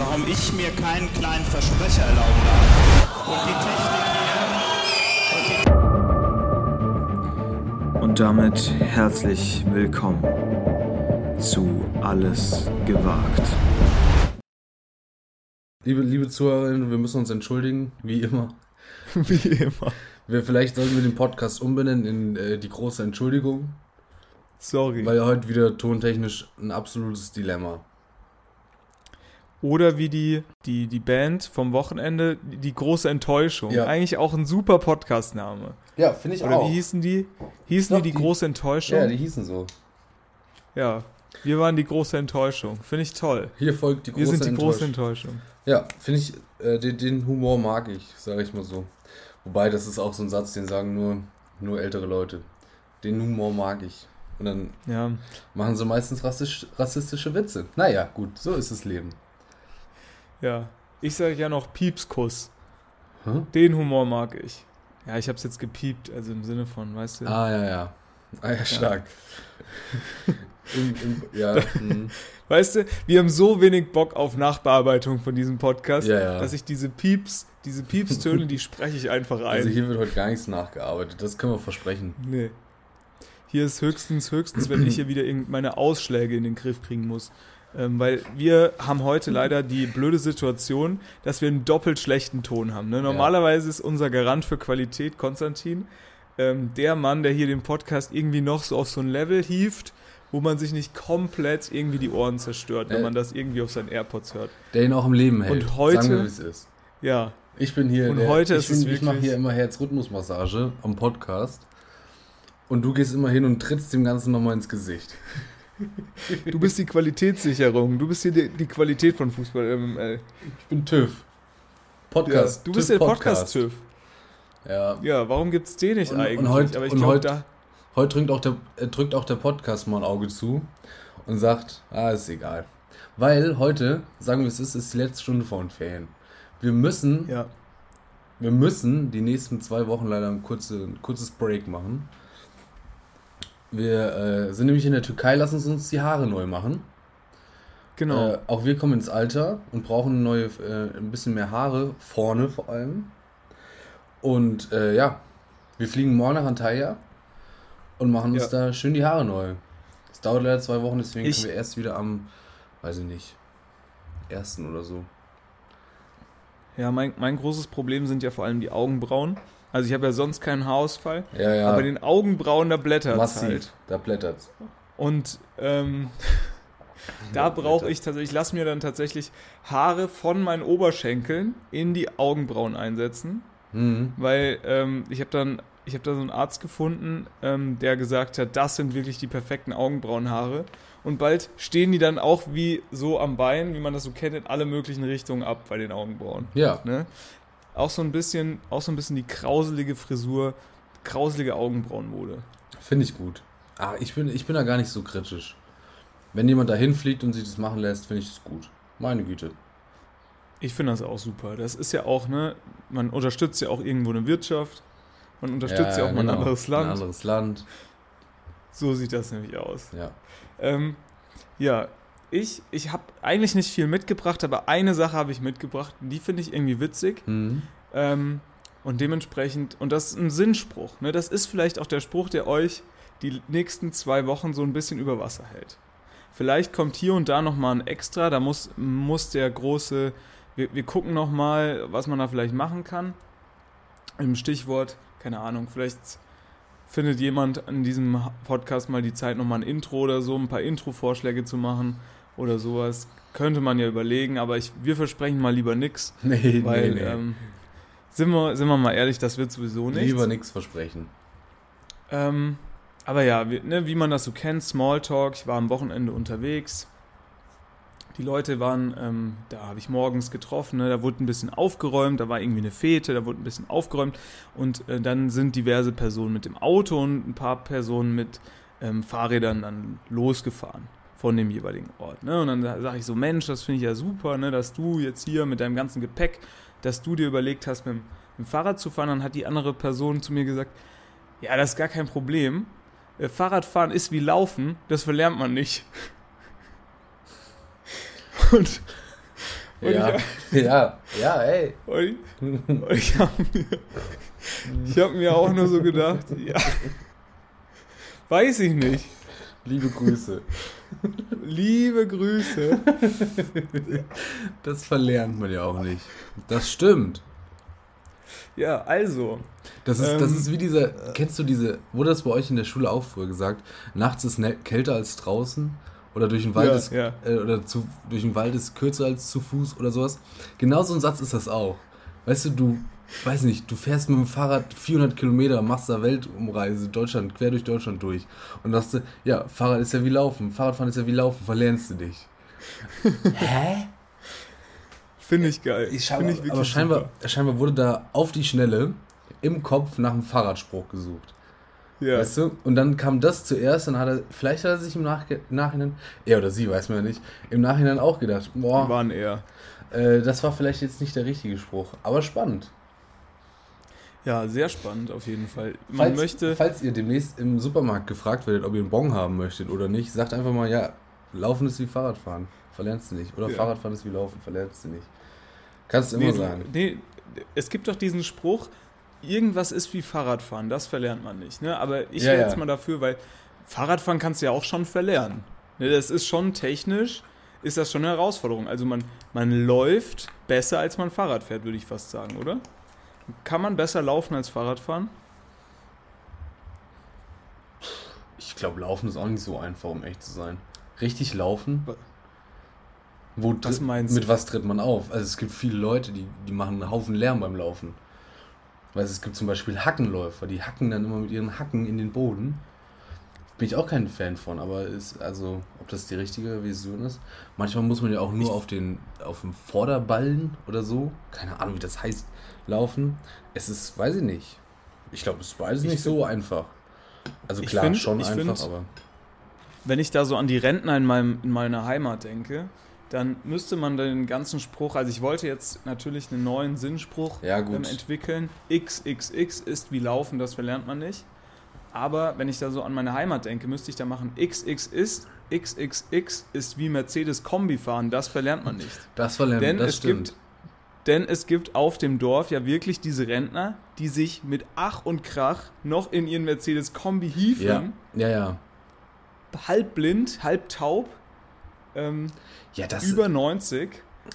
warum ich mir keinen kleinen Versprecher erlauben darf. Und die Technik hier. Und damit herzlich willkommen zu Alles gewagt. Liebe, liebe Zuhörerinnen, wir müssen uns entschuldigen, wie immer. Wie immer. Wir, vielleicht sollten wir den Podcast umbenennen in äh, die große Entschuldigung, Sorry. weil heute wieder tontechnisch ein absolutes Dilemma. Oder wie die, die, die Band vom Wochenende, die, große Enttäuschung. Ja. Eigentlich auch ein super Podcast-Name. Ja, finde ich Oder wie hießen die? Hießen Doch, die die große Enttäuschung? Ja, die hießen so. Ja. Wir waren die große Enttäuschung. Finde ich toll. Hier folgt die Wir große sind die große Enttäuschung. Enttäuschung. Ja, finde ich, äh, den, den Humor mag ich, sage ich mal so. Wobei, das ist auch so ein Satz, den sagen nur, nur ältere Leute. Den Humor mag ich. Und dann Ja. machen sie meistens rassisch, rassistische Witze. Naja, gut, so ist das Leben. Ja. Ich sage ja noch Piepskuss. Hä? Den Humor mag ich. Ja, ich habe es jetzt gepiept, also im Sinne von, weißt du? Ah, ja, ja. Ah, ja, stark. Im, im, ja, hm. Weißt du, wir haben so wenig Bock auf Nachbearbeitung von diesem Podcast, Ja, ja. dass ich diese Pieps, diese Piepstöne, die spreche ich einfach ein. also hier wird heute gar nichts nachgearbeitet, das können wir versprechen. Nee. Hier ist höchstens, höchstens, wenn ich hier wieder meine Ausschläge in den Griff kriegen muss. Ähm, weil wir haben heute leider die blöde Situation, dass wir einen doppelt schlechten Ton haben. Ne? Normalerweise ist unser Garant für Qualität Konstantin ähm, der Mann, der hier den Podcast irgendwie noch so auf so ein Level hieft, wo man sich nicht komplett irgendwie die Ohren zerstört, wenn Äh. man das irgendwie auf seinen AirPods hört. Der ihn auch im Leben hält. Und heute- Sagen wir, es ist. Ja, Ich bin hier, Und der, heute ich, ist es ich mache hier immer Herzrhythmusmassage am Podcast. Und du gehst immer hin und trittst dem Ganzen nochmal ins Gesicht. Du bist die Qualitätssicherung, du bist hier die, die Qualität von Fußball MML. Ich bin TÜV. Podcast. ja, du bist TÜV der Podcast-TÜV. Ja. Ja, warum gibt's den nicht Und- und eigentlich? heut- Aber ich und glaube, da. Heute drückt auch, der, äh, drückt auch der Podcast mal ein Auge zu und sagt, ah, ist egal. Weil heute, sagen wir es ist, ist die letzte Stunde vor den Ferien. Wir müssen, Ja. wir müssen die nächsten zwei Wochen leider ein, kurze, ein kurzes Break machen. Wir äh, sind nämlich in der Türkei, lassen Sie uns die Haare neu machen. Genau. Äh, auch wir kommen ins Alter und brauchen neue, äh, ein bisschen mehr Haare, vorne vor allem. Und äh, ja, wir fliegen morgen nach Antalya und machen uns Ja. da schön die Haare neu. Es dauert leider zwei Wochen, deswegen Ich- können wir erst wieder am, weiß ich nicht, ersten oder so. ja, mein, mein großes Problem sind ja vor allem die Augenbrauen. Also ich habe ja sonst keinen Haarausfall, Ja, ja, aber den Augenbrauen, da blättert massiv, halt. da blättert's. Und ähm, da brauche ich tatsächlich, ich lasse mir dann tatsächlich Haare von meinen Oberschenkeln in die Augenbrauen einsetzen. Mhm. Weil ähm, ich habe dann, ich habe da so einen Arzt gefunden, ähm, der gesagt hat, das sind wirklich die perfekten Augenbrauenhaare. Und bald stehen die dann auch wie so am Bein, wie man das so kennt, in alle möglichen Richtungen ab bei den Augenbrauen. Ja, Ne? Auch so ein bisschen, auch so ein bisschen die krauselige Frisur, krauselige Augenbrauenmode. finde ich gut. Ah, ich bin, ich bin da gar nicht so kritisch. Wenn jemand da hinfliegt und sich das machen lässt, finde ich es gut. Meine Güte. Ich finde das auch super. Das ist ja auch, ne, man unterstützt ja auch irgendwo eine Wirtschaft. Man unterstützt ja, auch mal genau. ein anderes Land. Ein anderes Land, So sieht das nämlich aus. ja. Ähm, ja, ich, ich habe eigentlich nicht viel mitgebracht, aber eine Sache habe ich mitgebracht, die finde ich irgendwie witzig. Mhm. Ähm, und dementsprechend, und das ist ein Sinnspruch, ne? das ist vielleicht auch der Spruch, der euch die nächsten zwei Wochen so ein bisschen über Wasser hält. Vielleicht kommt hier und da nochmal ein Extra, da muss, muss der große, wir, wir gucken nochmal, was man da vielleicht machen kann. Im Stichwort, keine Ahnung, vielleicht findet jemand an diesem Podcast mal die Zeit, nochmal ein Intro oder so, ein paar Intro-Vorschläge zu machen oder sowas. Könnte man ja überlegen, aber ich, wir versprechen mal lieber nix, Nee, weil, nee, nee. Ähm, sind, wir, sind wir mal ehrlich, das wird sowieso nichts. Lieber nichts versprechen. Ähm, aber ja, wie, ne, wie man das so kennt, Smalltalk, ich war am Wochenende unterwegs. Die Leute waren, ähm, da habe ich morgens getroffen, ne, da wurde ein bisschen aufgeräumt, da war irgendwie eine Fete, da wurde ein bisschen aufgeräumt und äh, dann sind diverse Personen mit dem Auto und ein paar Personen mit ähm, Fahrrädern dann losgefahren von dem jeweiligen Ort. Ne? Und dann sage ich so, Mensch, das finde ich ja super, ne, dass du jetzt hier mit deinem ganzen Gepäck, dass du dir überlegt hast, mit dem, mit dem Fahrrad zu fahren. Dann hat die andere Person zu mir gesagt, ja, das ist gar kein Problem. Äh, Fahrradfahren ist wie Laufen, das verlernt man nicht. Und, und Ja, ja, ja, ey. ich, und ich, und ich habe mir, ich hab mir auch nur so gedacht, ja, weiß ich nicht. Liebe Grüße. Liebe Grüße. Das verlernt man ja auch nicht. Das stimmt. Ja, also, Das ist, das Ähm, ist wie dieser, kennst du diese, wurde das bei euch in der Schule auch früher gesagt, nachts ist ne- kälter als draußen oder durch den Wald Ja, ist, ja. Äh, oder zu, durch den Wald ist kürzer als zu Fuß oder sowas. Genau so ein Satz ist das auch. Weißt du, du, weiß nicht, du fährst mit dem Fahrrad 400 Kilometer, machst da Weltumreise, Deutschland, quer durch Deutschland durch und du, ja, Fahrrad ist ja wie Laufen, Fahrradfahren ist ja wie Laufen, verlernst du dich. Hä? finde ich geil. Ich Finde scheinbar, ich wirklich aber scheinbar, super. scheinbar wurde da auf die Schnelle im Kopf nach einem Fahrradspruch gesucht. Ja. Weißt du? Und dann kam das zuerst und hat er, vielleicht hat er sich im Nachge Nachhinein, er oder sie, weiß man ja nicht, im Nachhinein auch gedacht, boah, waren eher. äh, das war vielleicht jetzt nicht der richtige Spruch. Aber spannend. Ja, sehr spannend auf jeden Fall. Man falls, möchte. falls ihr demnächst im Supermarkt gefragt werdet, ob ihr einen Bon haben möchtet oder nicht, sagt einfach mal, ja, Laufen ist wie Fahrradfahren, verlernst du nicht. Oder Ja. Fahrradfahren ist wie Laufen, verlernst du nicht. Kannst du immer nee, sagen. Nee, es gibt doch diesen Spruch, irgendwas ist wie Fahrradfahren, das verlernt man nicht. Ne? Aber ich Ja, wäre ja. jetzt mal dafür, weil Fahrradfahren kannst du ja auch schon verlernen. Ne? Das ist schon technisch, ist das schon eine Herausforderung. Also man, man läuft besser, als man Fahrrad fährt, würde ich fast sagen, oder? Kann man besser laufen als Fahrradfahren? Ich glaube, Laufen ist auch nicht so einfach, um echt zu sein. Richtig laufen? Wo Was meinst mit du? was tritt man auf? Also es gibt viele Leute, die, die machen einen Haufen Lärm beim Laufen. Weil es gibt zum Beispiel Hackenläufer, die hacken dann immer mit ihren Hacken in den Boden. Bin ich auch kein Fan von, aber ist, also, ob das die richtige Vision ist. Manchmal muss man ja auch nur Ich- auf den, auf dem Vorderballen oder so, keine Ahnung, wie das heißt, laufen. Es ist, weiß ich nicht. Ich glaube, es ist beides Ich nicht so einfach. Also klar, find- schon einfach, find- aber. Wenn ich da so an die Rentner in, meinem, in meiner Heimat denke, dann müsste man den ganzen Spruch, also ich wollte jetzt natürlich einen neuen Sinnspruch Ja, ähm, entwickeln. XXX ist wie Laufen, das verlernt man nicht. Aber wenn ich da so an meine Heimat denke, müsste ich da machen, XX ist, XXX ist wie Mercedes Kombi fahren, das verlernt man nicht. Das verlernt, Denn das es stimmt. gibt denn es gibt auf dem Dorf ja wirklich diese Rentner, die sich mit Ach und Krach noch in ihren Mercedes Kombi hieven, ja, ja, ja. halb blind, halb taub, ähm, Ja, das über 90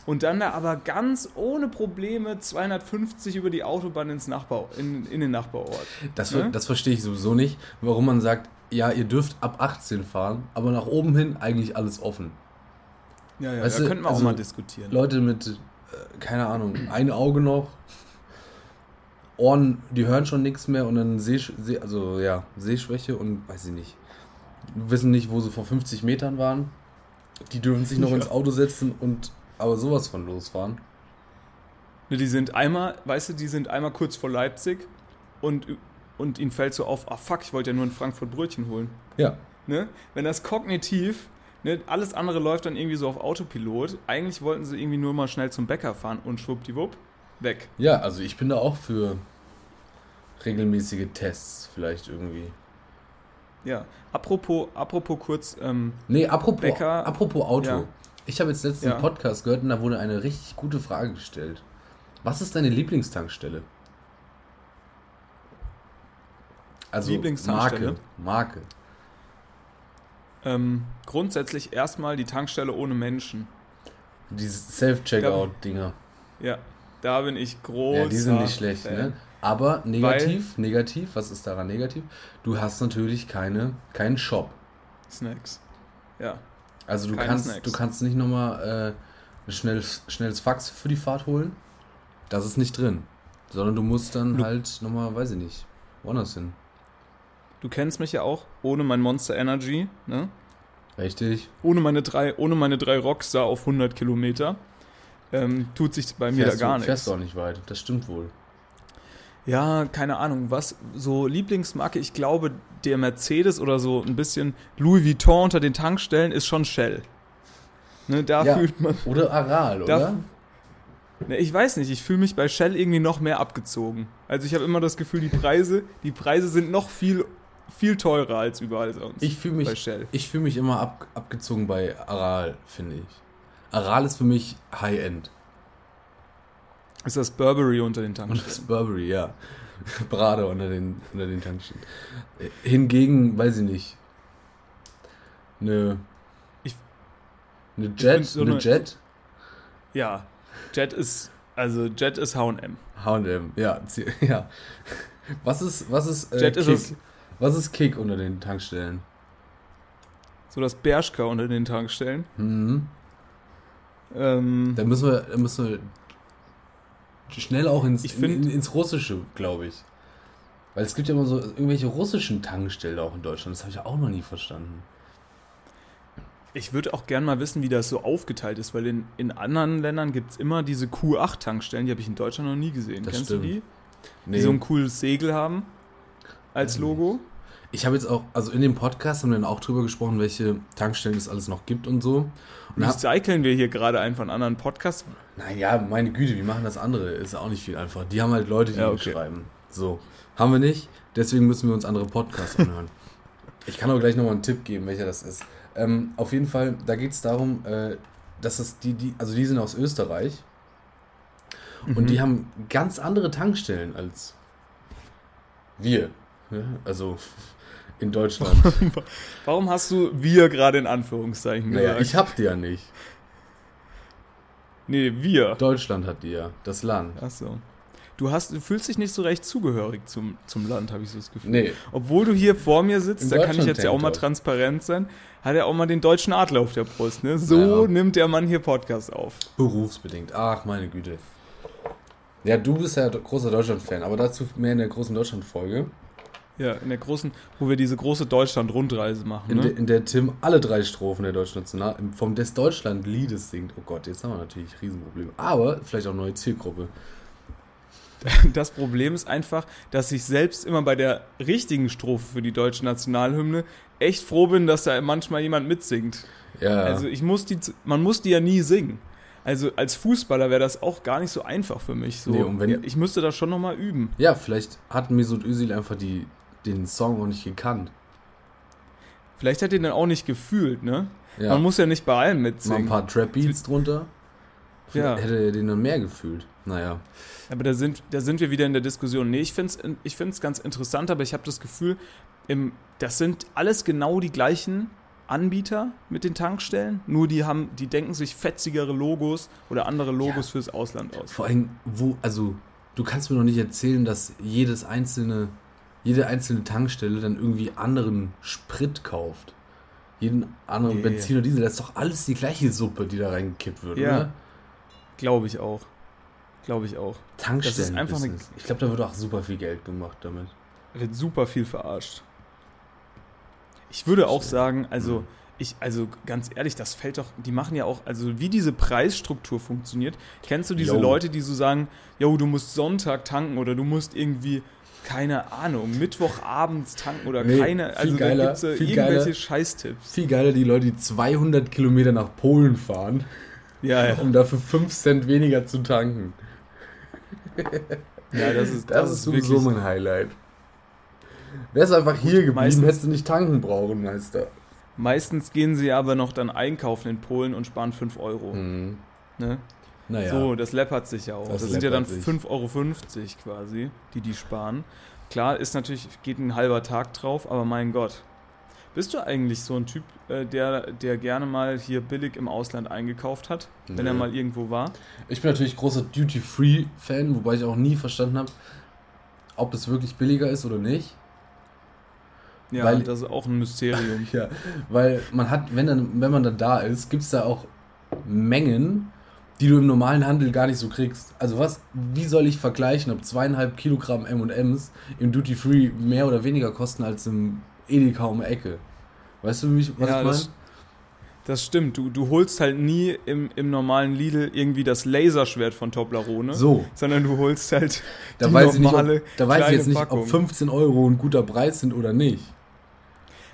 und dann da aber ganz ohne Probleme 250 über die Autobahn ins Nachbar, in, in den Nachbarort. Das, Ne? das verstehe ich sowieso nicht, warum man sagt, ja, ihr dürft ab 18 fahren, aber nach oben hin eigentlich alles offen. Ja, ja, Weißt da du, könnten wir also auch mal diskutieren. Leute mit, äh, keine Ahnung, ein Auge noch, Ohren, die hören schon nichts mehr und dann Seh, also ja, Sehschwäche und weiß ich nicht, wissen nicht, wo sie vor 50 Metern waren. Die dürfen sich noch Ja. ins Auto setzen und aber sowas von losfahren. Ne, Die sind einmal, weißt du, die sind einmal kurz vor Leipzig und, und ihnen fällt so auf, ah fuck, ich wollte ja nur in Frankfurt Brötchen holen. Ja, Ne? Wenn das kognitiv, ne, alles andere läuft dann irgendwie so auf Autopilot. Eigentlich wollten sie irgendwie nur mal schnell zum Bäcker fahren und schwuppdiwupp, weg. ja, also ich bin da auch für regelmäßige Tests vielleicht irgendwie. Ja, apropos, apropos kurz, ähm, Nee, apropos, Bäcker- apropos Auto. Ja. Ich habe jetzt letzten Ja. Podcast gehört und da wurde eine richtig gute Frage gestellt. Was ist deine Lieblingstankstelle? Also Lieblingstankstelle? Marke. Marke. ähm, grundsätzlich erstmal die Tankstelle ohne Menschen. Diese Self-Checkout-Dinger. Ja, da bin ich groß. Ja, die sind nicht schlecht, ne? Aber negativ, negativ, was ist daran negativ? Du hast natürlich keine, keinen Shop. Snacks. Ja. Also du Keine kannst, Snacks. du kannst nicht nochmal äh, ein schnelles, schnelles Fax für die Fahrt holen. Das ist nicht drin. Sondern du musst dann Du- halt nochmal, weiß ich nicht, woanders hin. Du kennst mich ja auch ohne mein Monster Energy, ne? Richtig. Ohne meine drei, ohne meine drei Rockstar auf 100 Kilometer. Ähm, tut sich bei mir fährst da gar du, Fährst nichts. du auch nicht weit. Das stimmt wohl. Ja, keine Ahnung, was so Lieblingsmarke, ich glaube, der Mercedes oder so ein bisschen Louis Vuitton unter den Tankstellen ist schon Shell. Ne, da Ja. fühlt man. Oder Aral, Da- oder? Ne, ich weiß nicht, ich fühle mich bei Shell irgendwie noch mehr abgezogen. Also ich habe immer das Gefühl, die Preise, die Preise sind noch viel, viel teurer als überall sonst. Ich fühle bei mich, Shell. ich fühl mich immer ab, abgezogen bei Aral, finde ich. Aral ist für mich High-End. Ist das Burberry unter den Und das Tankstellen? Burberry, ja. Brade unter den, unter den Tankstellen. Hingegen, weiß ich nicht. Eine. Ich- Eine Jet? so eine eine- Jet? Ja, Jet ist, also Jet ist H&M. HM, ja. ja. Was ist, was ist, äh, Jet ist Kick? es. Was ist Kick unter den Tankstellen? So das Bershka unter den Tankstellen. Mhm. Ähm, Da müssen wir, da müssen wir schnell auch ins, find- in, ins Russische, glaube ich. Weil es gibt ja immer so irgendwelche russischen Tankstellen auch in Deutschland. Das habe ich ja auch noch nie verstanden. ich würde auch gern mal wissen, wie das so aufgeteilt ist, weil in, in anderen Ländern gibt es immer diese Q8-Tankstellen, die habe ich in Deutschland noch nie gesehen. Das Kennst stimmt. du die? Nee. Die so ein cooles Segel haben als Logo. Ich habe jetzt auch, also in dem Podcast haben wir dann auch drüber gesprochen, welche Tankstellen es alles noch gibt und so. Und Recyceln wir hier gerade einfach einen anderen Podcast. naja, meine Güte, wie machen das andere? Ist auch nicht viel einfach. Die haben halt Leute, die Ja, okay. schreiben. So. Haben wir nicht, deswegen müssen wir uns andere Podcasts anhören. ich kann auch gleich nochmal einen Tipp geben, welcher das ist. Ähm, auf jeden Fall, da geht es darum, äh, dass es die, die, also die sind aus Österreich und Mhm. die haben ganz andere Tankstellen als wir. Ja, also in Deutschland. Warum hast du wir gerade in Anführungszeichen naja, gesagt? ich hab die ja nicht. nee, wir. Deutschland hat die ja, das Land. Achso. Du, hast, du fühlst dich nicht so recht zugehörig zum, zum Land, habe ich so das Gefühl. Nee, Obwohl du hier vor mir sitzt, Im da kann ich jetzt ja auch mal transparent sein, hat er auch mal den deutschen Adler auf der Brust. Ne? So Ja. nimmt der Mann hier Podcast auf. berufsbedingt. Ach, meine Güte. Ja, du bist ja großer Deutschland-Fan, aber dazu mehr in der großen Deutschland-Folge, Ja, in der großen, wo wir diese große Deutschland-Rundreise machen. in, Ne? der- in der Tim alle drei Strophen der deutschen National vom des Deutschland-Liedes singt. Oh Gott, jetzt haben wir natürlich Riesenprobleme. Aber vielleicht auch neue Zielgruppe. Das Problem ist einfach, dass ich selbst immer bei der richtigen Strophe für die deutsche Nationalhymne echt froh bin, dass da manchmal jemand mitsingt. Ja, Also ich muss die, man muss die ja nie singen. Also als Fußballer wäre das auch gar nicht so einfach für mich. So, Nee, und wenn- ich müsste das schon nochmal üben. ja, vielleicht hat Mesut Özil einfach die, den Song auch nicht gekannt. Vielleicht hat er den auch nicht gefühlt, ne? Ja, Man muss ja nicht bei allem mal ein mitsingen. paar Trap-Beats drunter. Ja. Vielleicht Hätte er den dann mehr gefühlt. Naja. Aber da sind, da sind wir wieder in der Diskussion. Nee, ich finde es ich find's ganz interessant, aber ich habe das Gefühl, im, das sind alles genau die gleichen Anbieter mit den Tankstellen, nur die haben, die denken sich fetzigere Logos oder andere Logos Ja. fürs Ausland aus. Vor allem, wo, also, du kannst mir doch nicht erzählen, dass jedes einzelne, jede einzelne Tankstelle dann irgendwie anderen Sprit kauft. Jeden anderen Nee. Benzin oder Diesel, das ist doch alles die gleiche Suppe, die da reingekippt wird, Ja. oder? Glaube ich auch. Glaube ich auch. Tankstellen. Das ist einfach eine-. Ich glaube, da wird auch super viel Geld gemacht damit. Da wird super viel verarscht. Ich würde auch sagen, also Mhm. ich, also ganz ehrlich, das fällt doch, die machen ja auch, also wie diese Preisstruktur funktioniert. Kennst du diese Yo. Leute, die so sagen, yo, du musst Sonntag tanken oder du musst irgendwie, keine Ahnung, Mittwochabends tanken oder Nee, keine, also geiler, da gibt es viel irgendwelche geiler. Scheißtipps. Viel geiler die Leute, die 200 Kilometer nach Polen fahren, Ja, ja. um dafür 5 Cent weniger zu tanken. ja das ist, Das, das, ist ist mein Highlight. Wärst du einfach hier geblieben, meistens- hättest du nicht tanken brauchen, Meister. meistens gehen sie aber noch dann einkaufen in Polen und sparen 5 Euro. Mhm. Ne? Naja. So, das läppert sich ja auch. Das Das, sind ja dann läppert sich. 5,50 Euro quasi, die die sparen. Klar, ist natürlich, geht ein halber Tag drauf, aber mein Gott. Bist du eigentlich so ein Typ, äh, der, der gerne mal hier billig im Ausland eingekauft hat, wenn er mal irgendwo war? Ich bin natürlich großer Duty-Free-Fan, wobei ich auch nie verstanden habe, ob das wirklich billiger ist oder nicht. Ja, Weil- das ist auch ein Mysterium. Ja, weil man hat, wenn, dann, wenn man dann da ist, gibt es da auch Mengen, die du im normalen Handel gar nicht so kriegst. Also was, wie soll ich vergleichen, ob zweieinhalb Kilogramm M&M's im Duty-Free mehr oder weniger kosten als im Edeka um die Ecke? Weißt du, wie ich, was Ja, ich meine? das- stimmt, du, du holst halt nie im, im normalen Lidl irgendwie das Laserschwert von Toblerone, So, sondern du holst halt da die weiß ich nicht, normale ob, da weiß ich jetzt nicht, Packung. ob 15 Euro ein guter Preis sind oder nicht.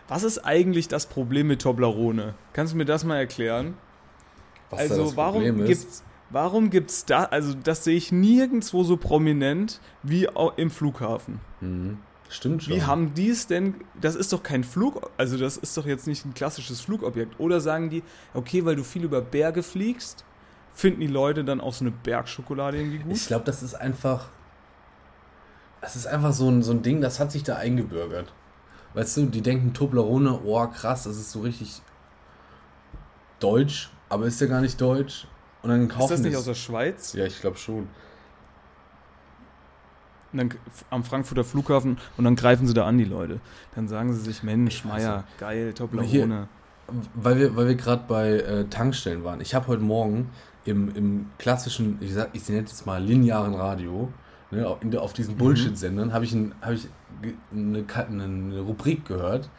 Was ist eigentlich das Problem mit Toblerone? Kannst du mir das mal erklären? Was also warum gibt's warum gibt's da also das sehe ich nirgendwo so prominent wie im Flughafen. Mhm. Stimmt schon. Wie haben die es denn? Das ist doch kein Flug, also das ist doch jetzt nicht ein klassisches Flugobjekt. Oder sagen die, okay, weil du viel über Berge fliegst, finden die Leute dann auch so eine Bergschokolade irgendwie gut? Ich glaube, das ist einfach. Das ist einfach so ein, so ein Ding, das hat sich da eingebürgert. Weißt du, die denken Toblerone, oh krass, das ist so richtig deutsch, aber ist ja gar nicht deutsch. Und dann kaufen ist das nicht es- aus der Schweiz? Ja, ich glaube schon. Und dann am Frankfurter Flughafen und dann greifen sie da an, die Leute. Dann sagen sie sich, Mensch, Meier, geil, Toblerone. Weil wir, weil wir gerade bei äh, Tankstellen waren. Ich habe heute Morgen im, im klassischen, ich, sag, ich nenne es jetzt mal linearen Radio, ne, auf, in auf diesen Bullshit-Sendern, habe ich, ein, hab ich eine, eine, eine Rubrik gehört,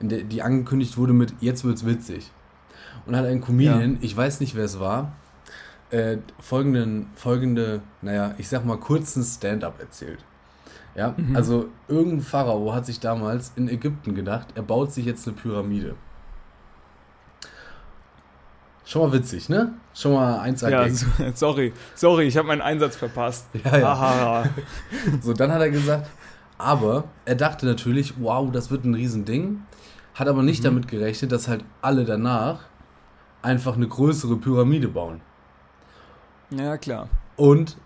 in der die angekündigt wurde mit Jetzt wird's witzig. Und hat ein Comedian, ich weiß nicht wer es war, äh, folgenden, folgende, naja, ich sag mal kurzen Stand-up erzählt. Ja, also irgendein Pharao hat sich damals in Ägypten gedacht, er baut sich jetzt eine Pyramide. Schon mal witzig, ne? Schon mal eins Ja, so, sorry, sorry, ich habe meinen Einsatz verpasst. Ja, ja. So, dann hat er gesagt, aber er dachte natürlich, wow, das wird ein Riesending, hat aber nicht damit gerechnet, dass halt alle danach einfach eine größere Pyramide bauen. ja, klar. Und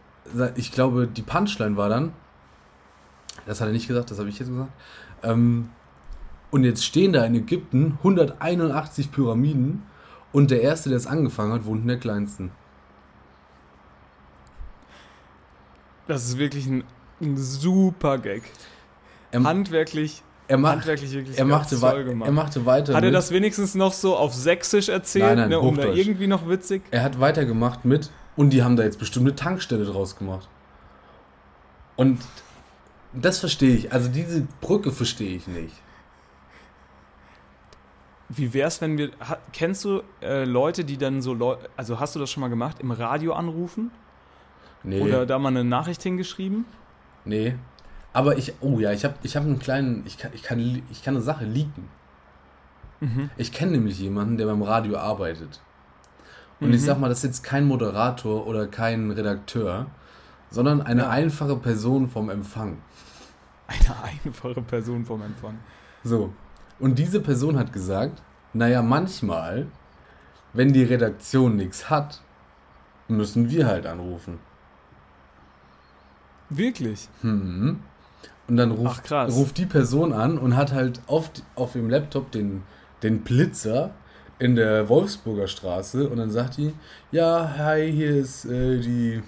ich glaube, die Punchline war dann, das hat er nicht gesagt, das habe ich jetzt gesagt, ähm, und jetzt stehen da in Ägypten 181 Pyramiden und der Erste, der es angefangen hat, wohnt in der kleinsten. Das ist wirklich ein, ein super Gag. Er, Handwerklich, er, macht, handwerklich wirklich er, machte, toll gemacht. er machte weiter. Hat er mit- das wenigstens noch so auf Sächsisch erzählt, Nein, nein, ne, um da irgendwie noch witzig? Er hat weitergemacht mit und die haben da jetzt bestimmt eine Tankstelle draus gemacht. Und das verstehe ich. Also diese Brücke verstehe ich nicht. Wie wär's, wenn wir. Kennst du äh, Leute, die dann so Leu also hast du das schon mal gemacht, im Radio anrufen? Nee. Oder da mal eine Nachricht hingeschrieben? Nee. Aber ich, oh ja, ich habe ich hab einen kleinen, ich kann, ich, kann, ich kann eine Sache leaken. Mhm. Ich kenne nämlich jemanden, der beim Radio arbeitet. Und ich Mhm. sag mal, das ist jetzt kein Moderator oder kein Redakteur, sondern eine Ja. einfache Person vom Empfang. Eine einfache Person vom Empfang. So. Und diese Person hat gesagt, naja, manchmal, wenn die Redaktion nichts hat, müssen wir halt anrufen. Wirklich? Hm. Und dann ruft, Ach, ruft die Person an und hat halt auf, auf ihrem Laptop den, den Blitzer in der Wolfsburger Straße und dann sagt die, ja, hi, hier ist äh, die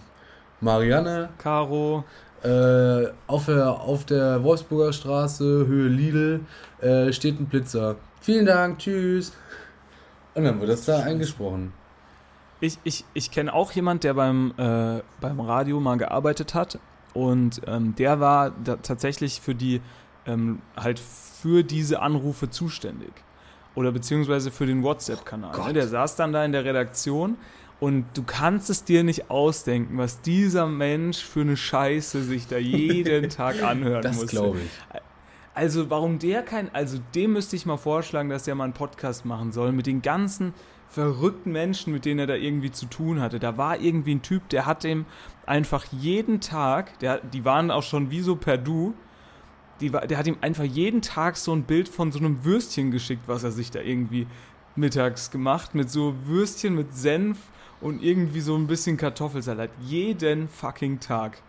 Marianne Caro, äh, auf, der, auf der Wolfsburger Straße, Höhe Lidl, äh, steht ein Blitzer. Vielen Dank, tschüss. Und dann wird das da eingesprochen. Ich, ich, ich kenne auch jemand, der beim, äh, beim Radio mal gearbeitet hat und ähm, der war da tatsächlich für die ähm, halt für diese Anrufe zuständig oder beziehungsweise für den WhatsApp-Kanal. Gott. Ne? Der saß dann da in der Redaktion und du kannst es dir nicht ausdenken, was dieser Mensch für eine Scheiße sich da jeden Tag anhören Das musste. glaube ich. Also warum der kein, also dem müsste ich mal vorschlagen, dass der mal einen Podcast machen soll mit den ganzen verrückten Menschen, mit denen er da irgendwie zu tun hatte. Da war irgendwie ein Typ, der hat dem einfach jeden Tag, der, die waren auch schon wie so per Du, die, der hat ihm einfach jeden Tag so ein Bild von so einem Würstchen geschickt, was er sich da irgendwie mittags gemacht, mit so Würstchen mit Senf und irgendwie so ein bisschen Kartoffelsalat. Jeden fucking Tag.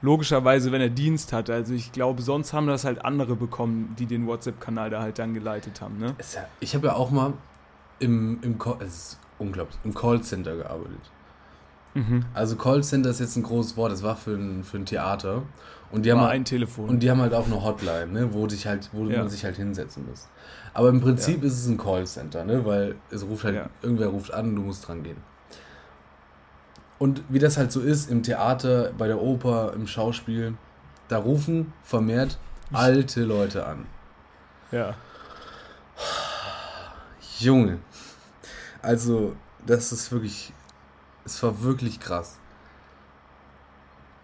Logischerweise, wenn er Dienst hatte. Also ich glaube, sonst haben das halt andere bekommen, die den WhatsApp-Kanal da halt dann geleitet haben. Ne? Ich habe ja auch mal im, im, Call- unglaublich, im Callcenter gearbeitet. Mhm. Also Callcenter ist jetzt ein großes Wort, das war für ein, für ein Theater. Und die haben War halt- ein Telefon. Und die haben halt auch eine Hotline, ne, wo, dich halt, wo Ja. man sich halt hinsetzen muss. Aber im Prinzip ist es ein Callcenter, ne, weil es ruft halt, Ja. irgendwer ruft an, du musst dran gehen. Und wie das halt so ist im Theater, bei der Oper, im Schauspiel, da rufen vermehrt alte Leute an. ja. Junge. Also, das ist wirklich, es war wirklich krass.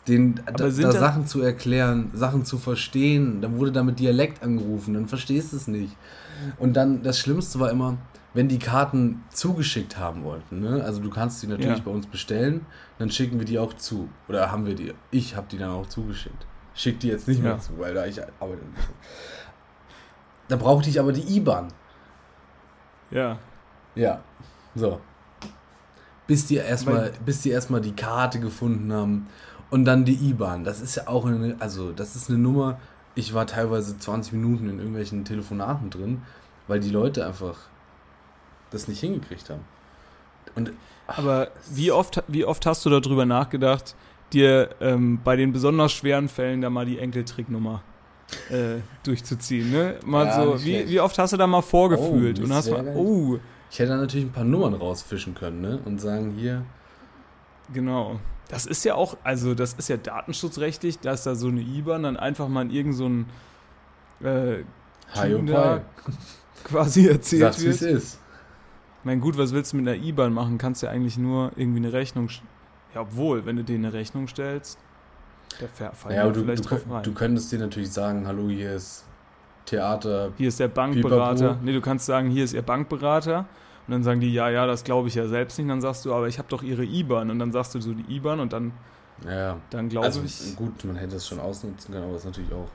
Den, da, da Sachen zu erklären, Sachen zu verstehen, dann wurde da mit Dialekt angerufen, dann verstehst du es nicht. Und dann, das Schlimmste war immer, wenn die Karten zugeschickt haben wollten, ne? Also du kannst die natürlich Ja. bei uns bestellen, dann schicken wir die auch zu. Oder haben wir die, ich habe die dann auch zugeschickt. schick die jetzt nicht mehr Ja. zu, weil da ich arbeite. Da brauchte ich aber die IBAN. Ja. Ja. So. Bis die erstmal, bis die erstmal die Karte gefunden haben und dann die IBAN. Das ist ja auch eine, also das ist eine Nummer. Ich war teilweise 20 Minuten in irgendwelchen Telefonaten drin, weil die Leute einfach das nicht hingekriegt haben. Und Aber wie oft, wie oft hast du darüber nachgedacht, dir ähm, bei den besonders schweren Fällen da mal die Enkeltricknummer äh, durchzuziehen? Ne? Mal Ja, so, wie, schlecht. wie oft hast du da mal vorgefühlt Oh, und hast mal, oh, ich hätte da natürlich ein paar Nummern rausfischen können, ne? Und sagen, hier, genau. Das ist ja auch, also das ist ja datenschutzrechtlich, dass da so eine IBAN dann einfach mal in irgend so äh, quasi erzählt Sag's, wie es wird. ist. Ich meine, gut, was willst du mit einer IBAN machen? Kannst ja eigentlich nur irgendwie eine Rechnung. Ja, obwohl, wenn du denen eine Rechnung stellst, fäll- fallen Ja, ja, aber du, vielleicht du, drauf rein. du könntest dir natürlich sagen, hallo, hier ist Theater. hier ist der Bankberater. Pipapo. Nee, du kannst sagen, hier ist ihr Bankberater. Und dann sagen die, ja, ja, das glaube ich ja selbst nicht. Und dann sagst du, aber ich habe doch ihre IBAN. Und dann sagst du so die IBAN und dann, Ja, dann glaube also ich, gut, man hätte es schon ausnutzen können, aber es ist natürlich auch.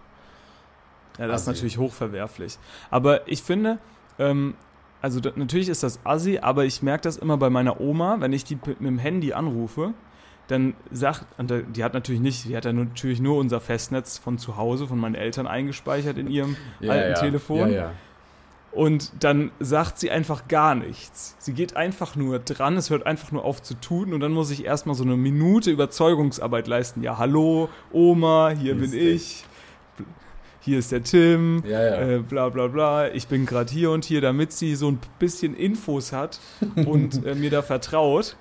ja, das ist Assi. natürlich hochverwerflich. Aber ich finde, ähm, also natürlich ist das assi, aber ich merke das immer bei meiner Oma, wenn ich die mit dem Handy anrufe, dann sagt, die hat natürlich nicht, die hat ja natürlich nur unser Festnetz von zu Hause, von meinen Eltern eingespeichert in ihrem alten Telefon. Ja, ja. Und dann sagt sie einfach gar nichts. Sie geht einfach nur dran, es hört einfach nur auf zu tun und dann muss ich erstmal so eine Minute Überzeugungsarbeit leisten. Ja, hallo, Oma, hier Hier bin der- ich. Hier ist der Tim. Ja, ja. Äh, bla bla bla, ich bin gerade hier und hier, damit sie so ein bisschen Infos hat und äh, mir da vertraut,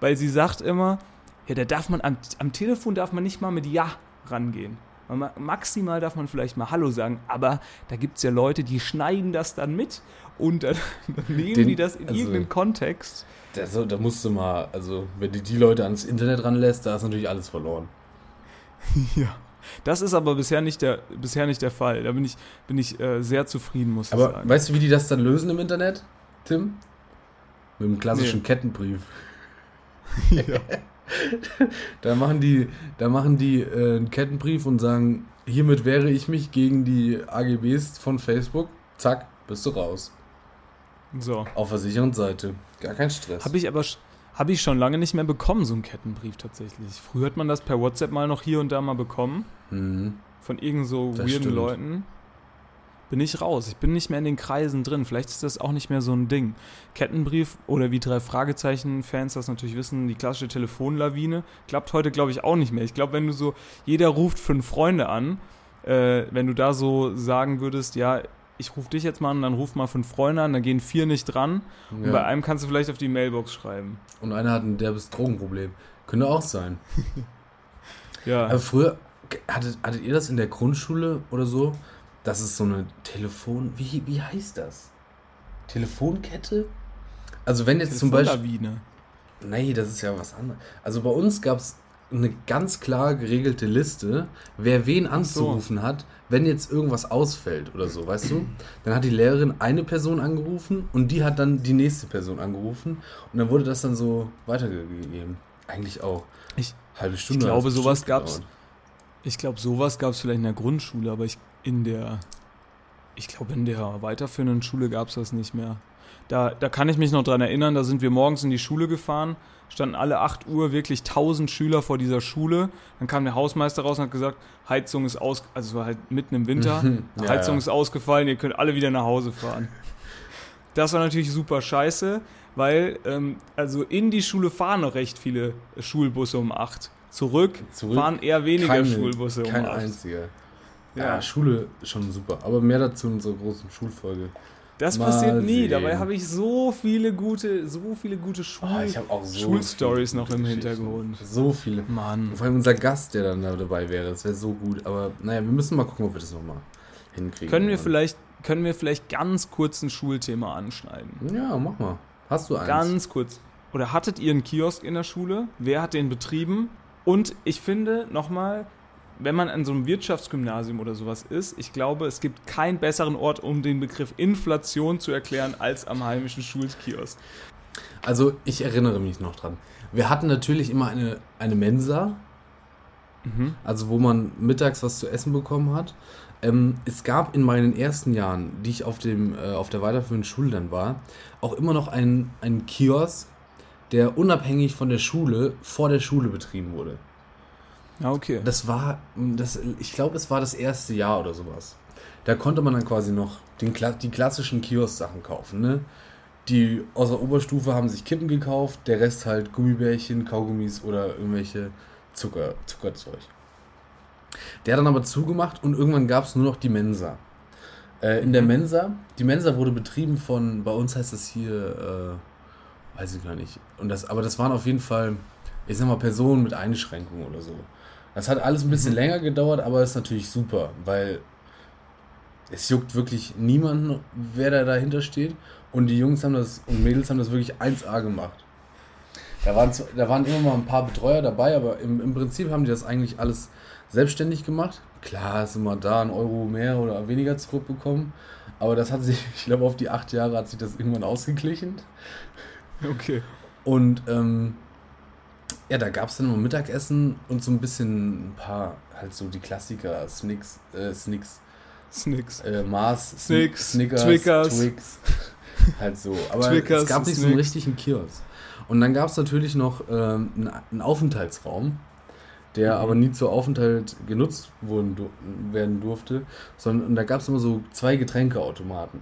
weil sie sagt immer, ja, da darf man am, am Telefon darf man nicht mal mit Ja rangehen. Ma- Maximal darf man vielleicht mal Hallo sagen, aber da gibt es ja Leute, die schneiden das dann mit und dann, dann nehmen Den- die das in also- irgendeinen Kontext. Da, so, da musst du mal, also wenn du die Leute ans Internet ranlässt, da ist natürlich alles verloren. Ja. Das ist aber bisher nicht der, bisher nicht der Fall. Da bin ich, bin ich äh, sehr zufrieden, muss ich Aber sagen. weißt du, wie die das dann lösen im Internet, Tim? Mit dem klassischen Nee. Kettenbrief. ja. Da machen die, da machen die äh, einen Kettenbrief und sagen, hiermit wehre ich mich gegen die AGBs von Facebook. Zack, bist du raus. So. Auf der sicheren Seite. Gar kein Stress. Habe ich aber sch- hab ich schon lange nicht mehr bekommen, so einen Kettenbrief tatsächlich. Früher hat man das per WhatsApp mal noch hier und da mal bekommen. Mhm. Von irgend so Das weirden stimmt. Leuten. Bin ich raus. Ich bin nicht mehr in den Kreisen drin. Vielleicht ist das auch nicht mehr so ein Ding. Kettenbrief oder wie drei Fragezeichen-Fans das natürlich wissen, die klassische Telefonlawine klappt heute, glaube ich, auch nicht mehr. Ich glaube, wenn du so, jeder ruft fünf Freunde an, äh, wenn du da so sagen würdest, ja, ich rufe dich jetzt mal an, dann ruf mal fünf Freunde an, dann gehen vier nicht dran. Und bei Ja. einem kannst du vielleicht auf die Mailbox schreiben. Und einer hat ein derbes Drogenproblem. Könnte auch sein. Ja. Aber früher, hattet, hattet ihr das in der Grundschule oder so? Das ist so eine Telefon... Wie, wie heißt das? Telefonkette? Also wenn jetzt zum Beispiel... Nee, das ist ja was anderes. Also bei uns gab es eine ganz klar geregelte Liste, wer wen so. anzurufen hat, wenn jetzt irgendwas ausfällt oder so, weißt du? Dann hat die Lehrerin eine Person angerufen und die hat dann die nächste Person angerufen und dann wurde das dann so weitergegeben. Eigentlich auch. Ich- Halbe Stunde. glaube, hat's sowas gab's. gedauert. Ich glaube, sowas gab es vielleicht in der Grundschule, aber ich in der, ich glaube, in der weiterführenden Schule gab es das nicht mehr. Da, da kann ich mich noch dran erinnern, da sind wir morgens in die Schule gefahren, standen alle 8 Uhr wirklich 1000 Schüler vor dieser Schule. Dann kam der Hausmeister raus und hat gesagt, Heizung ist aus, also es war halt mitten im Winter, Ja, Heizung ja. ist ausgefallen, ihr könnt alle wieder nach Hause fahren. Das war natürlich super scheiße, weil ähm, also in die Schule fahren noch recht viele Schulbusse um 8. Zurück, Zurück fahren eher weniger Keine- Schulbusse um Kein 8. einziger. Ja. Ja. Schule schon super. Aber mehr dazu in unserer großen Schulfolge. Das Mal passiert nie. sehen. Dabei habe ich so viele gute, so viele gute Schul Oh, so Schulstories noch im. Hintergrund. So viele. Mann. Vor allem unser Gast, der dann da dabei wäre, das wäre so gut. Aber naja, wir müssen mal gucken, ob wir das nochmal hinkriegen. Können wir vielleicht, können wir vielleicht ganz kurz ein Schulthema anschneiden? Ja, mach mal. Hast du eins? Ganz kurz. Oder hattet ihr einen Kiosk in der Schule? Wer hat den betrieben? Und ich finde nochmal, wenn man an so einem Wirtschaftsgymnasium oder sowas ist, ich glaube, es gibt keinen besseren Ort, um den Begriff Inflation zu erklären, als am heimischen Schulkiosk. Also, ich erinnere mich noch dran. Wir hatten natürlich immer eine, eine Mensa. Mhm. Also wo man mittags was zu essen bekommen hat. Ähm, es gab in meinen ersten Jahren, die ich auf, dem, äh, auf der weiterführenden Schule dann war, auch immer noch einen, einen Kiosk, der unabhängig von der Schule vor der Schule betrieben wurde. Ja, okay. Das war, das, ich glaube, es war das erste Jahr oder sowas. Da konnte man dann quasi noch den, die klassischen Kiosk-Sachen kaufen. Ne? Die aus der Oberstufe haben sich Kippen gekauft, der Rest halt Gummibärchen, Kaugummis oder irgendwelche Zucker, Zuckerzeug. Der hat dann aber zugemacht und irgendwann gab es nur noch die Mensa. Äh, in der Mensa, die Mensa wurde betrieben von, bei uns heißt das hier, äh, weiß ich gar nicht. Und das, aber das waren auf jeden Fall, ich sag mal, Personen mit Einschränkungen oder so. Das hat alles ein bisschen länger gedauert, aber ist natürlich super, weil es juckt wirklich niemanden, wer da dahinter steht. Und die Jungs haben das und Mädels haben das wirklich 1A gemacht. Da waren, da waren immer mal ein paar Betreuer dabei, aber im, im Prinzip haben die das eigentlich alles selbstständig gemacht. Klar, ist immer da ein Euro mehr oder weniger zurückbekommen. Aber das hat sich, ich glaube, auf die acht Jahre hat sich das irgendwann ausgeglichen. Okay. Und ähm, ja, da gab es dann immer Mittagessen und so ein bisschen ein paar, halt so die Klassiker, Snicks, äh, Snicks, Snicks. äh, Mars, Sn- Snicks, Snickers, Twickers. Twix. halt so. Aber Twickers, es gab nicht so einen Snicks. richtigen Kiosk. Und dann gab es natürlich noch ähm, einen, einen Aufenthaltsraum, der Mhm. aber nie zur Aufenthalt genutzt wurden, du werden durfte, sondern da gab es immer so zwei Getränkeautomaten.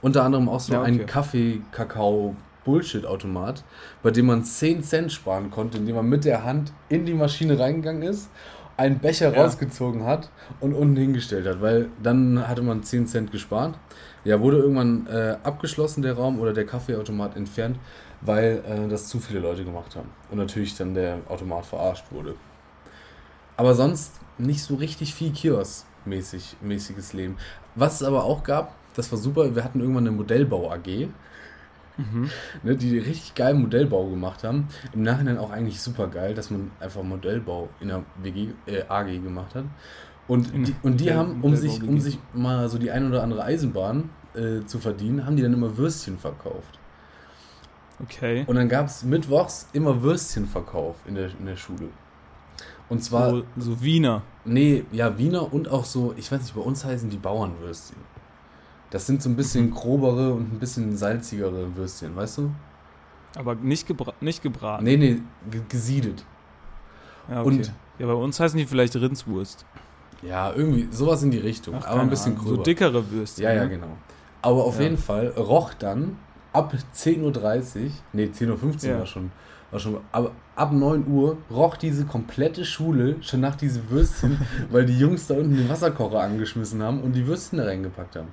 Unter anderem auch so Ja, okay. ein Kaffee, Kakao, Bullshit-Automat, bei dem man 10 Cent sparen konnte, indem man mit der Hand in die Maschine reingegangen ist, einen Becher Ja. rausgezogen hat und unten hingestellt hat, weil dann hatte man 10 Cent gespart. Ja, wurde irgendwann äh, abgeschlossen, der Raum, oder der Kaffeeautomat entfernt, weil äh, das zu viele Leute gemacht haben. Und natürlich dann der Automat verarscht wurde. Aber sonst nicht so richtig viel Kiosk-mäßig, mäßiges Leben. Was es aber auch gab, das war super, wir hatten irgendwann eine Modellbau-AG, ne, die richtig geilen Modellbau gemacht haben. Im Nachhinein auch eigentlich super geil, dass man einfach Modellbau in der WG, äh, AG gemacht hat. Und In die, und die Modell- haben, um sich, um WG. sich mal so die ein oder andere Eisenbahn äh, zu verdienen, haben die dann immer Würstchen verkauft. Okay. Und dann gab es mittwochs immer Würstchenverkauf in der, in der Schule. Und zwar, So, so Wiener. nee, ja, Wiener und auch so, ich weiß nicht, bei uns heißen die Bauernwürstchen. Das sind so ein bisschen Mhm. grobere und ein bisschen salzigere Würstchen, weißt du? Aber nicht, gebra nicht gebraten. Nee, nee, ge- gesiedet. Ja, okay. und- ja, bei uns heißen die vielleicht Rindswurst. Ja, irgendwie sowas in die Richtung, Ach, aber ein bisschen Ahnung. gröber. So dickere Würstchen. Ja, ja, ne? genau. Aber auf Ja. jeden Fall roch dann ab 10.30 Uhr, nee, 10.15 Uhr Ja. war schon, war schon, aber ab 9 Uhr roch diese komplette Schule schon nach diese Würstchen, weil die Jungs da unten den Wasserkocher angeschmissen haben und die Würstchen da reingepackt haben.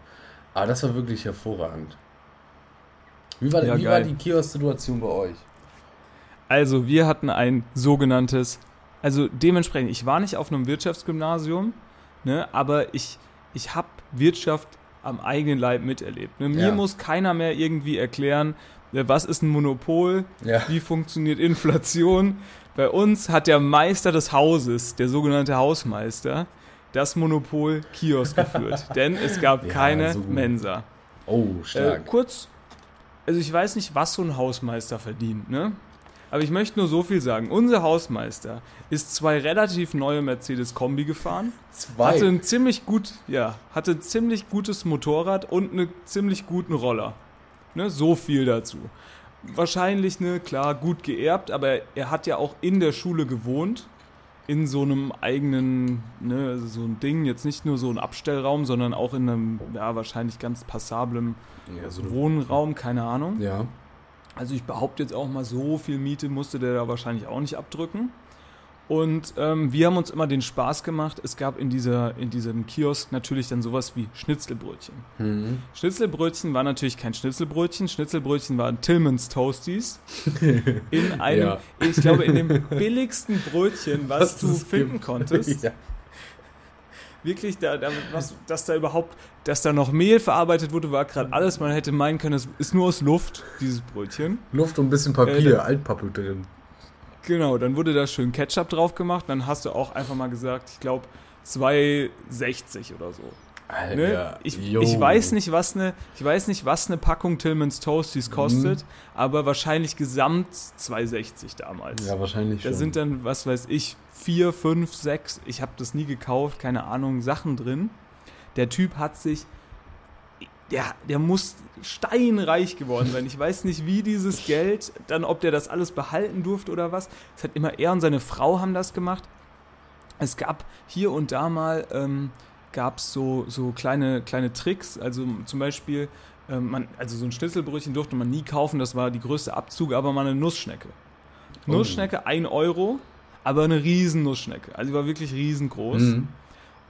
Aber das war wirklich hervorragend. Wie war, Ja, wie war die Kiosk-Situation bei euch? Also, wir hatten ein sogenanntes, also dementsprechend, ich war nicht auf einem Wirtschaftsgymnasium, ne, aber ich, ich habe Wirtschaft am eigenen Leib miterlebt. Ne? Mir Ja. muss keiner mehr irgendwie erklären, äh, was ist ein Monopol, Ja. wie funktioniert Inflation. Bei uns hat der Meister des Hauses, der sogenannte Hausmeister, das Monopol Kiosk geführt. Denn es gab Ja, keine so. Mensa. Oh, Äh, stark. kurz, also ich weiß nicht, was so ein Hausmeister verdient, ne? Aber ich möchte nur so viel sagen. Unser Hausmeister ist zwei relativ neue Mercedes-Kombi gefahren, Zwei. hatte ein ziemlich gut, ja, hatte ein ziemlich gutes Motorrad und einen ziemlich guten Roller. Ne, so viel dazu. Wahrscheinlich, ne, klar, gut geerbt, aber er hat ja auch in der Schule gewohnt. In so einem eigenen, ne, so ein Ding, jetzt nicht nur so ein Abstellraum, sondern auch in einem, ja, wahrscheinlich ganz passablem ja, so Wohnraum, keine Ahnung. ja. Also ich behaupte jetzt auch mal, so viel Miete musste der da wahrscheinlich auch nicht abdrücken. Und ähm, wir haben uns immer den Spaß gemacht. Es gab in, dieser, in diesem Kiosk natürlich dann sowas wie Schnitzelbrötchen. Mhm. Schnitzelbrötchen war natürlich kein Schnitzelbrötchen. Schnitzelbrötchen waren Tillmans Toasties. In einem, Ja. ich glaube, in dem billigsten Brötchen, was, Was du finden gibt. konntest. Ja. Wirklich, da, da, was, dass da überhaupt, dass da noch Mehl verarbeitet wurde, war gerade alles. Man hätte meinen können, es ist nur aus Luft, dieses Brötchen. Luft und ein bisschen Papier, Äh, Altpappe drin. Genau, dann wurde da schön Ketchup drauf gemacht. Dann hast du auch einfach mal gesagt, ich glaube 2,60 oder so. Ne? Ich, ich, weiß nicht, was eine, ich weiß nicht, was eine Packung Tillmans Toasties kostet, aber wahrscheinlich gesamt 2,60 damals. Ja, wahrscheinlich da schon. sind dann, was weiß ich, vier, fünf, sechs, ich habe das nie gekauft, keine Ahnung, Sachen drin. Der Typ hat sich, der, der muss steinreich geworden sein. Ich weiß nicht, wie dieses Geld, dann ob der das alles behalten durfte oder was. Es hat immer er und seine Frau haben das gemacht. Es gab hier und da mal, ähm, gab es so, so kleine, kleine Tricks, also zum Beispiel, ähm, man, also so ein Schnitzelbrötchen durfte man nie kaufen, das war die größte Abzug, aber mal eine Nussschnecke. Oh. Nussschnecke, 1 Euro, aber eine riesen Nussschnecke. Also die war wirklich riesengroß. Mhm.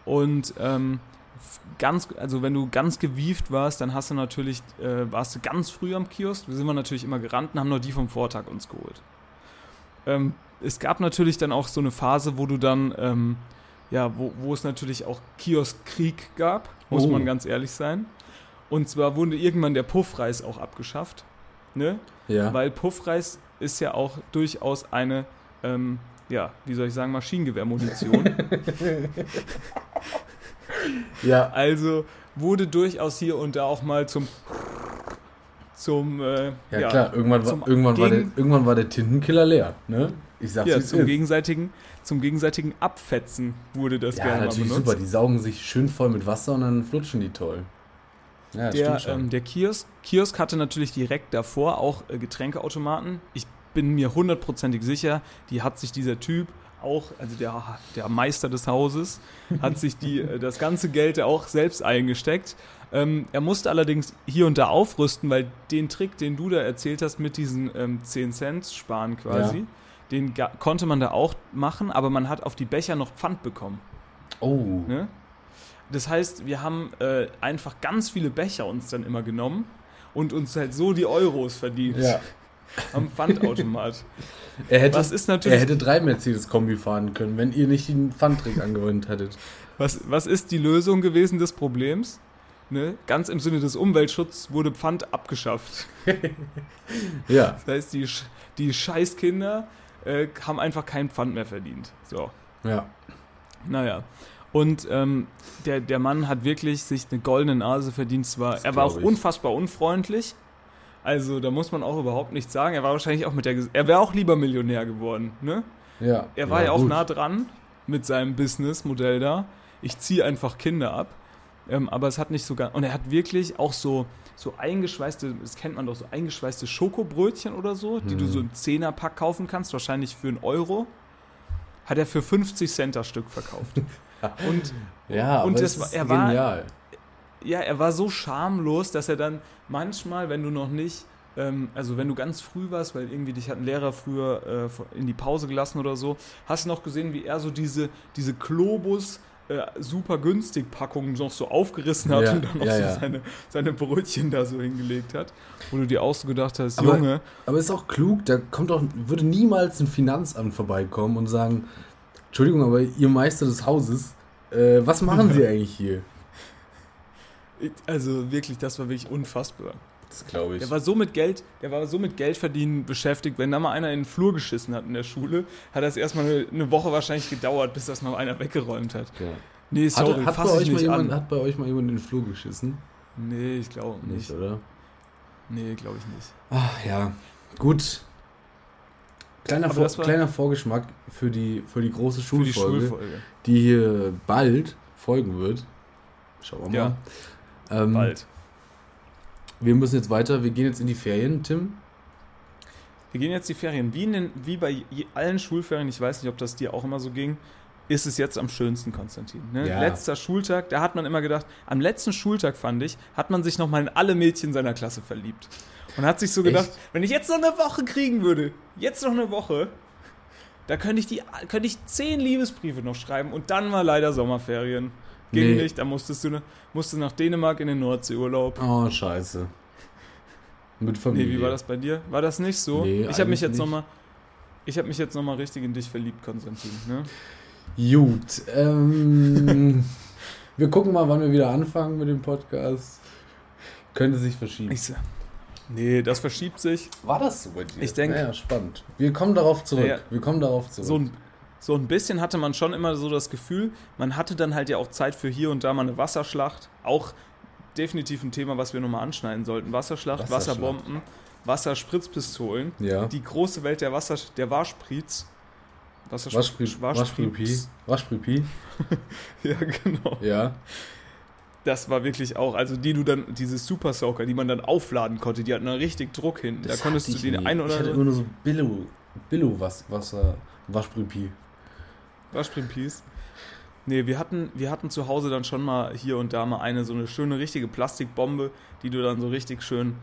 Und ähm, ganz, also wenn du ganz gewieft warst, dann hast du natürlich, äh, warst du ganz früh am Kiosk. Wir sind wir natürlich immer gerannt und haben noch die vom Vortag uns geholt. Ähm, es gab natürlich dann auch so eine Phase, wo du dann, ähm, ja, wo, wo es natürlich auch Kioskkrieg gab, muss Oh. man ganz ehrlich sein. Und zwar wurde irgendwann der Puffreis auch abgeschafft. Ne? Ja. Weil Puffreis ist ja auch durchaus eine, ähm, ja, wie soll ich sagen, Maschinengewehrmunition. ja. also wurde durchaus hier und da auch mal zum zum äh, Ja, klar, irgendwann, war, irgendwann, war der, irgendwann war der Tintenkiller leer. Ne? Ich sag's ja, zum ist. gegenseitigen zum gegenseitigen Abfetzen wurde das Ja, gerne mal natürlich benutzt. super. Die saugen sich schön voll mit Wasser und dann flutschen die toll. Ja, Der, stimmt schon. ähm, der Kiosk, Kiosk hatte natürlich direkt davor auch äh, Getränkeautomaten. Ich bin mir hundertprozentig sicher, die hat sich dieser Typ auch, also der, der Meister des Hauses, hat sich die, äh, das ganze Geld auch selbst eingesteckt. Ähm, er musste allerdings hier und da aufrüsten, weil den Trick, den du da erzählt hast mit diesen ähm, 10 Cent sparen quasi, Ja. den konnte man da auch machen, aber man hat auf die Becher noch Pfand bekommen. oh. Ne? Das heißt, wir haben äh, einfach ganz viele Becher uns dann immer genommen und uns halt so die Euros verdient Ja. Am Pfandautomat. Er hätte, Was ist er natürlich, hätte drei Mercedes-Kombi fahren können, wenn ihr nicht den Pfandtrick angewandt hättet. was, was ist die Lösung gewesen des Problems? Ne? Ganz im Sinne des Umweltschutzes wurde Pfand abgeschafft. Ja. Das heißt, die, die Scheißkinder äh, haben einfach kein Pfand mehr verdient. So. Ja. Naja. Und ähm, der, der Mann hat wirklich sich eine goldene Nase verdient. Zwar, Das er war auch unfassbar unfreundlich. Also da muss man auch überhaupt nichts sagen. Er war wahrscheinlich auch mit der. Ges- Er wäre auch lieber Millionär geworden. Ne? Ja. Er war ja, auch gut. nah dran mit seinem Businessmodell da. Ich ziehe einfach Kinder ab. Ähm, aber es hat nicht so ganz. Und er hat wirklich auch so, so eingeschweißte, das kennt man doch, so eingeschweißte Schokobrötchen oder so, die du Hm. so im Zehnerpack kaufen kannst, wahrscheinlich für einen Euro. Hat er für 50 Cent das Stück verkauft. Und Ja, Und aber das war- er war- genial. Ja, er war so schamlos, dass er dann manchmal, wenn du noch nicht, ähm, also wenn du ganz früh warst, weil irgendwie dich hat ein Lehrer früher äh, in die Pause gelassen oder so, hast du noch gesehen, wie er so diese, diese Globus äh, super günstig Packungen noch so aufgerissen hat Ja, und dann noch ja, so ja. Seine, seine Brötchen da so hingelegt hat, wo du dir auch so gedacht hast, Aber- Junge, Aber ist auch klug, da kommt auch, würde niemals ein Finanzamt vorbeikommen und sagen, Entschuldigung, aber ihr Meister des Hauses, äh, was machen Sie eigentlich hier? Also wirklich, das war wirklich unfassbar. Das glaube ich. Der war so mit Geld, der war so mit Geldverdienen beschäftigt, wenn da mal einer in den Flur geschissen hat in der Schule, hat das erstmal eine, eine Woche wahrscheinlich gedauert, bis das mal einer weggeräumt hat. ja. Nee, sorry, hat, hat, bei euch mal nicht jemand, an. hat bei euch mal jemand in den Flur geschissen? Nee, ich glaube Nicht, nicht. oder? Nee, glaube ich nicht. Ach ja, gut. Kleiner, Vor kleiner Vorgeschmack für die, für die große Für die Schulfolge, Schulfolge. die hier bald folgen wird. Schauen wir mal. Ja, Ähm, bald. Wir müssen jetzt weiter. Wir gehen jetzt in die Ferien, Tim. Wir gehen jetzt die Ferien. Wie, in den, wie bei allen Schulferien, ich weiß nicht, ob das dir auch immer so ging, ist es jetzt am schönsten, Konstantin. Ne? Ja. Letzter Schultag, da hat man immer gedacht, am letzten Schultag fand ich, hat man sich nochmal in alle Mädchen seiner Klasse verliebt. Und hat sich so gedacht, Echt? wenn ich jetzt noch eine Woche kriegen würde, jetzt noch eine Woche, da könnte ich, die, könnte ich zehn Liebesbriefe noch schreiben und dann war leider Sommerferien. Ging Nee. nicht, da musstest du, musstest nach Dänemark in den Nordseeurlaub. Oh, scheiße. Mit Familie. Nee, wie war das bei dir? War das nicht so? Nee, ich habe mich jetzt nochmal. Ich habe mich jetzt nochmal richtig in dich verliebt, Konstantin. Ne? Gut. Ähm, wir gucken mal, wann wir wieder anfangen mit dem Podcast. Könnte sich verschieben. Ich, nee, das verschiebt sich. war das so bei dir? Ich denk- Naja, spannend. Wir kommen darauf zurück. Naja, wir kommen darauf zurück. So ein, so ein bisschen hatte man schon immer so das Gefühl, man hatte dann halt ja auch Zeit für hier und da mal eine Wasserschlacht. Auch definitiv ein Thema, was wir nochmal anschneiden sollten. Wasserschlacht, Wasserschlacht. Wasserbomben, Wasserspritzpistolen. Ja. Die große Welt der Wasser, der Waschspritz. Waschpri- Waschpripi. Waschpripi. Ja, genau. Ja. Das war wirklich auch, also die du dann, diese Super Soaker, die man dann aufladen konnte, die hatten dann richtig Druck hinten. Das da konntest du ich den nie. ein Ich oder hatte immer nur so Billo, Billo was, Wasser, Waschpripi. Waschprimpis. Nee, wir hatten, wir hatten zu Hause dann schon mal hier und da mal eine so eine schöne richtige Plastikbombe, die du dann so richtig schön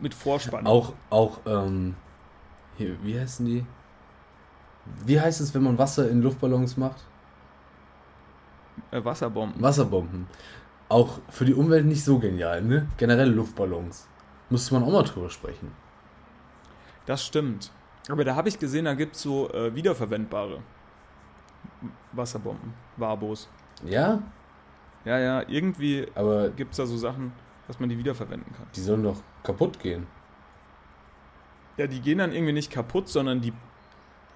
mit Vorspann. Auch, auch, ähm, hier, wie heißen die? Wie heißt es, wenn man Wasser in Luftballons macht? äh, Wasserbomben. Wasserbomben. Auch für die Umwelt nicht so genial, ne? Generell Luftballons. Müsste man auch mal drüber sprechen. Das stimmt. Aber da habe ich gesehen, da gibt es so äh, wiederverwendbare Wasserbomben, Wabos. Ja, Ja, ja, irgendwie aber gibt es da so Sachen, dass man die wiederverwenden kann. die sollen doch kaputt gehen. Ja, die gehen dann irgendwie nicht kaputt, sondern die,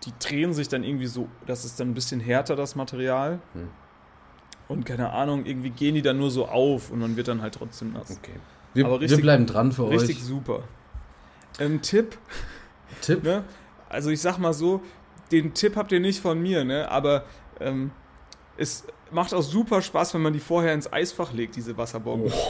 die drehen sich dann irgendwie so, das ist dann ein bisschen härter, das Material. Hm. Und keine Ahnung, irgendwie gehen die dann nur so auf und man wird dann halt trotzdem nass. Okay. Wir, Aber wir richtig- bleiben dran für Richtig euch. super. Ähm, Tipp, Tipp. ne? Also ich sag mal so, den Tipp habt ihr nicht von mir, ne? Aber ähm, es macht auch super Spaß, wenn man die vorher ins Eisfach legt, diese Wasserbombe.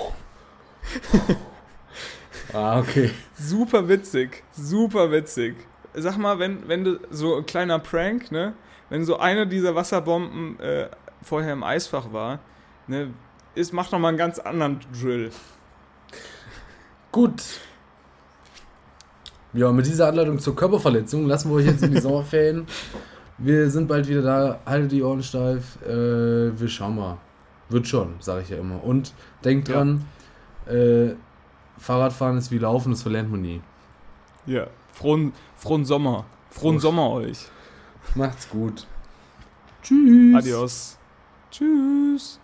Ah, okay. Super witzig, super witzig. Sag mal, wenn, wenn du so ein kleiner Prank, ne? Wenn so eine dieser Wasserbomben äh, vorher im Eisfach war, ne? Ist, macht noch mal einen ganz anderen Drill. Gut. Ja, mit dieser Anleitung zur Körperverletzung lassen wir euch jetzt in die Sommerferien. Wir sind bald wieder da. Haltet die Ohren steif. Äh, wir schauen mal. Wird schon, sage ich ja immer. Und denkt Ja. dran, äh, Fahrradfahren ist wie Laufen, das verlernt man nie. Ja. Frohen, frohen Sommer. Frohen Prost. Sommer euch. Macht's gut. Tschüss. Adios. Tschüss.